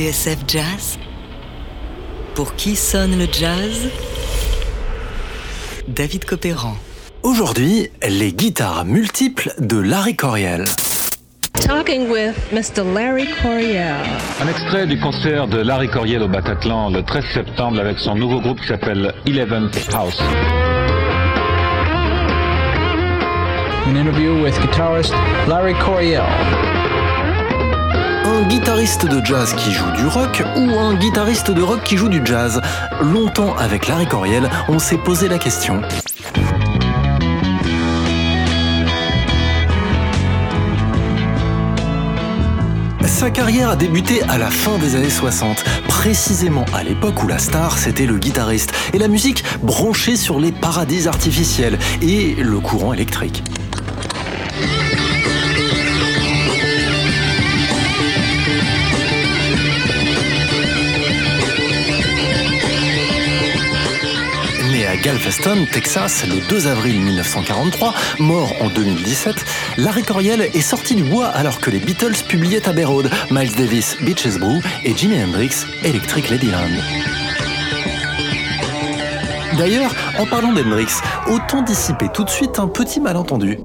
TSF Jazz Pour qui sonne le jazz? David Copéran. Aujourd'hui, les guitares multiples de Larry Coryell. Talking with Mr. Larry Coryell. Un extrait du concert de Larry Coryell au Bataclan le 13 septembre avec son nouveau groupe qui s'appelle Eleventh House. An interview with guitarist Larry Coryell. Un guitariste de jazz qui joue du rock ou un guitariste de rock qui joue du jazz Longtemps avec Larry Coryell, on s'est posé la question. Sa carrière a débuté à la fin des années 60, précisément à l'époque où la star c'était le guitariste et la musique branchée sur les paradis artificiels et le courant électrique. À Galveston, Texas, le 2 avril 1943, mort en 2017, Larry Coryell est sorti du bois alors que les Beatles publiaient Abbey Road, Miles Davis, Beaches Brew et Jimi Hendrix, Electric Ladyland. D'ailleurs, en parlant d'Hendrix, autant dissiper tout de suite un petit malentendu.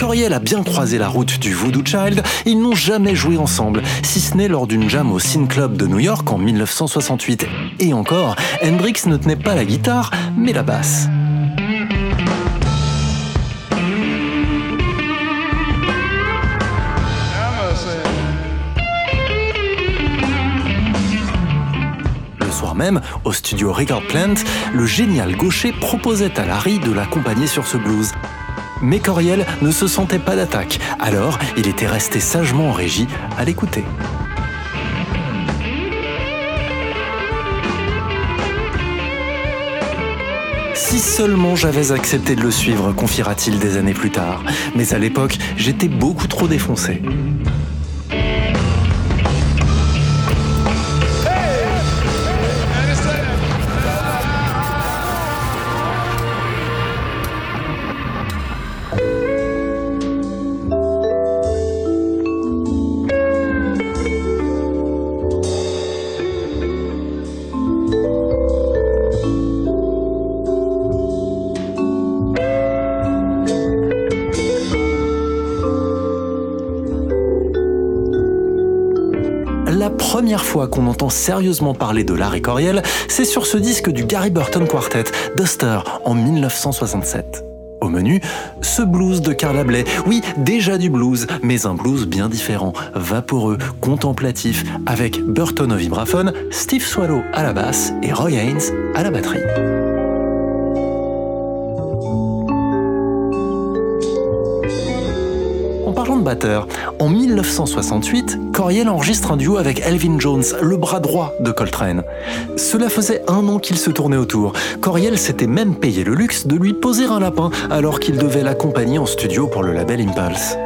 Coriel a bien croisé la route du Voodoo Child, ils n'ont jamais joué ensemble, si ce n'est lors d'une jam au Sin Club de New York en 1968. Et encore, Hendrix ne tenait pas la guitare, mais la basse. Le soir même, au studio Record Plant, le génial gaucher proposait à Larry de l'accompagner sur ce blues. Mais Coriel ne se sentait pas d'attaque, alors il était resté sagement en régie à l'écouter. Si seulement j'avais accepté de le suivre, confiera-t-il des années plus tard. Mais à l'époque, j'étais beaucoup trop défoncé. Qu'on entend sérieusement parler de Larry Coryell, c'est sur ce disque du Gary Burton Quartet, Duster, en 1967. Au menu, ce blues de Carla Bley. Oui, déjà du blues, mais un blues bien différent, vaporeux, contemplatif, avec Burton au vibraphone, Steve Swallow à la basse et Roy Haynes à la batterie. En 1968, Coriel enregistre un duo avec Elvin Jones, le bras droit de Coltrane. Cela faisait un an qu'il se tournait autour. Coriel s'était même payé le luxe de lui poser un lapin alors qu'il devait l'accompagner en studio pour le label Impulse.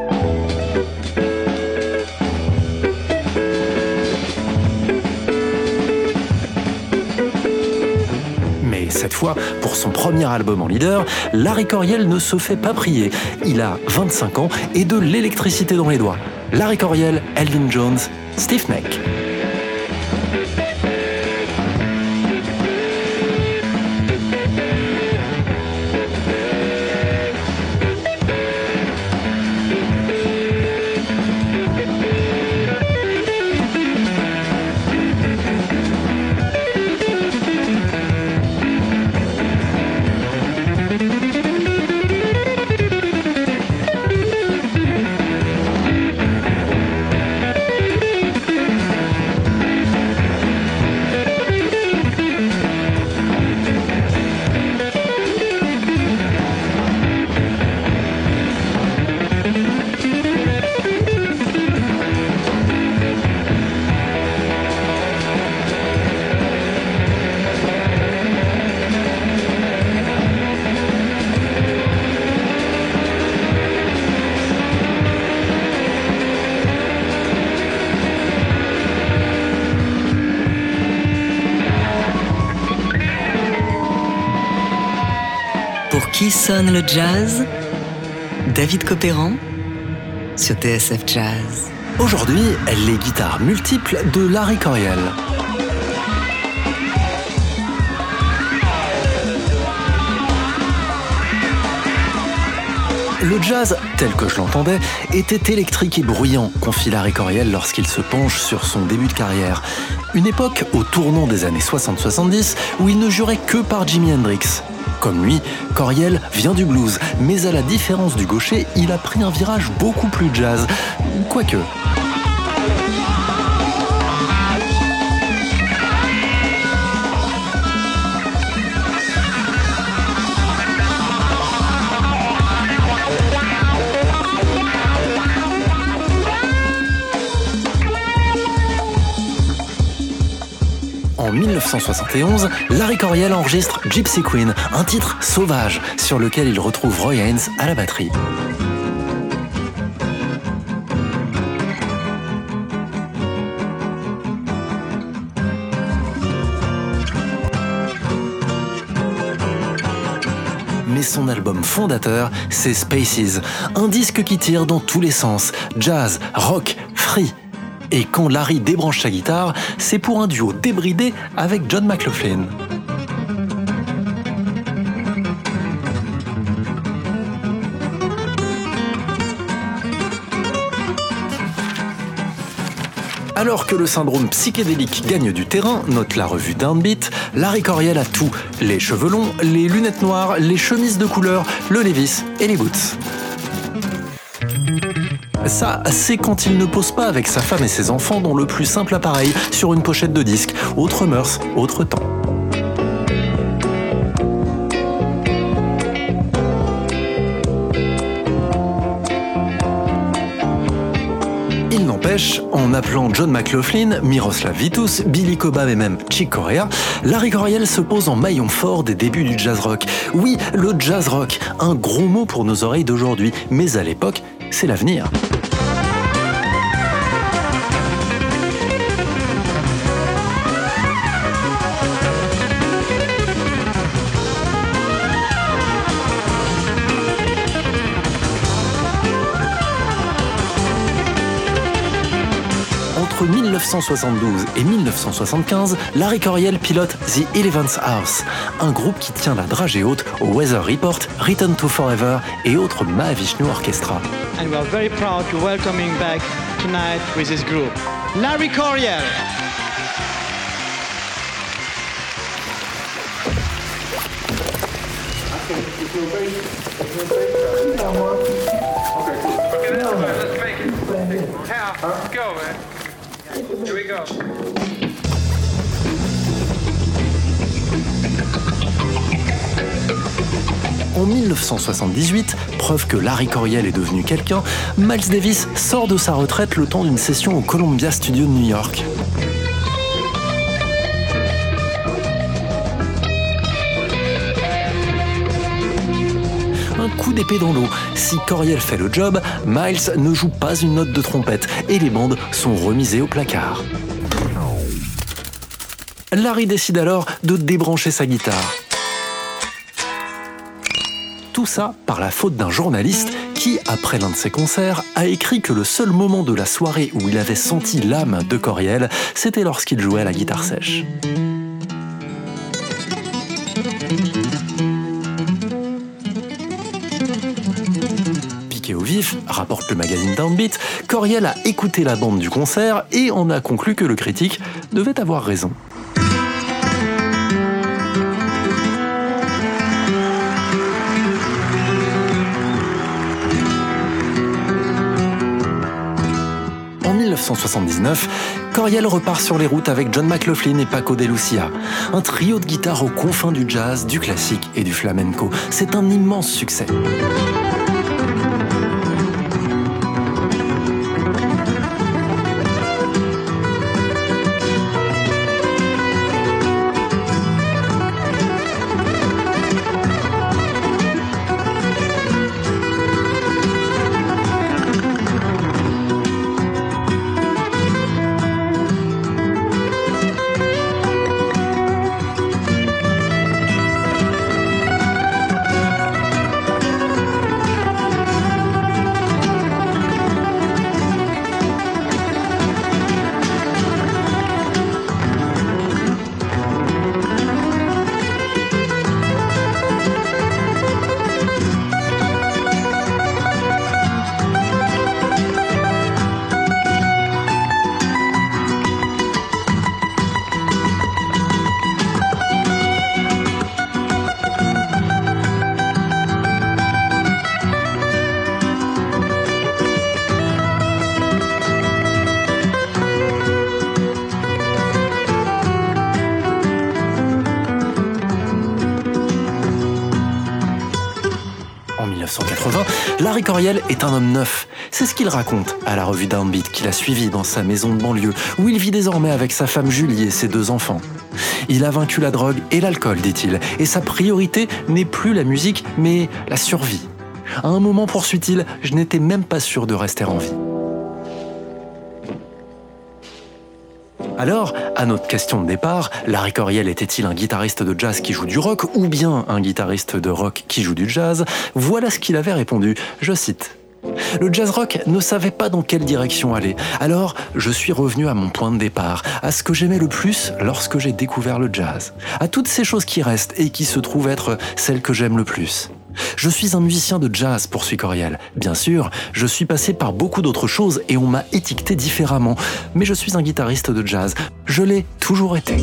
Pour son premier album en leader, Larry Coriel ne se fait pas prier. Il a 25 ans et de l'électricité dans les doigts. Larry Coriel, Elvin Jones, Steve Mac. qui sonne le jazz? David Copéran sur TSF Jazz. Aujourd'hui, les guitares multiples de Larry Coryell. Le jazz, tel que je l'entendais, était électrique et bruyant, confie Larry Coryell lorsqu'il se penche sur son début de carrière. Une époque au tournant des années 60-70 où il ne jurait que par Jimi Hendrix. Comme lui, Coriel vient du blues, mais à la différence du gaucher, il a pris un virage beaucoup plus jazz. Quoique. 1971, Larry Coryell enregistre Gypsy Queen, un titre sauvage sur lequel il retrouve Roy Haynes à la batterie. Mais son album fondateur, c'est Spaces, un disque qui tire dans tous les sens, jazz, rock, free, et quand Larry débranche sa guitare, c'est pour un duo débridé avec John McLaughlin. Alors que le syndrome psychédélique gagne du terrain, note la revue Downbeat, Larry Coryell a tout. Les cheveux longs, les lunettes noires, les chemises de couleur, le Levis et les boots. Ça, c'est quand il ne pose pas avec sa femme et ses enfants dans le plus simple appareil sur une pochette de disque. Autre mœurs, autre temps. En appelant John McLaughlin, Miroslav Vitus, Billy Cobham et même Chick Corea, Larry Coryell se pose en maillon fort des débuts du jazz rock. Oui, le jazz rock, un gros mot pour nos oreilles d'aujourd'hui, mais à l'époque, c'est l'avenir. 1972 et 1975, Larry Coryell pilote The Eleventh House, un groupe qui tient la dragée haute au Weather Report, Return to Forever et autres Mahavishnu Orchestra. And we are very proud to welcoming back tonight with this group. Larry Coryell. go, man. En 1978, preuve que Larry Coryell est devenu quelqu'un, Miles Davis sort de sa retraite le temps d'une session au Columbia Studio de New York. D'épée dans l'eau. Si Coryell fait le job, Miles ne joue pas une note de trompette et les bandes sont remisées au placard. Larry décide alors de débrancher sa guitare. Tout ça par la faute d'un journaliste qui, après l'un de ses concerts, a écrit que le seul moment de la soirée où il avait senti l'âme de Coryell, c'était lorsqu'il jouait à la guitare sèche. Magazine Downbeat, Coryell a écouté la bande du concert et en a conclu que le critique devait avoir raison. En 1979, Coryell repart sur les routes avec John McLaughlin et Paco de Lucia. Un trio de guitares aux confins du jazz, du classique et du flamenco. C'est un immense succès. 80, Larry Coriel est un homme neuf. C'est ce qu'il raconte à la revue Downbeat qu'il a suivi dans sa maison de banlieue, où il vit désormais avec sa femme Julie et ses deux enfants. Il a vaincu la drogue et l'alcool, dit-il, et sa priorité n'est plus la musique, mais la survie. À un moment, poursuit-il, je n'étais même pas sûr de rester en vie. Alors, à notre question de départ, Larry Coriel était-il un guitariste de jazz qui joue du rock ou bien un guitariste de rock qui joue du jazz? Voilà ce qu'il avait répondu, je cite. Le jazz rock ne savait pas dans quelle direction aller. Alors, je suis revenu à mon point de départ, à ce que j'aimais le plus lorsque j'ai découvert le jazz, à toutes ces choses qui restent et qui se trouvent être celles que j'aime le plus. Je suis un musicien de jazz, poursuit Coriel. Bien sûr, je suis passé par beaucoup d'autres choses et on m'a étiqueté différemment, mais je suis un guitariste de jazz. Je l'ai toujours été.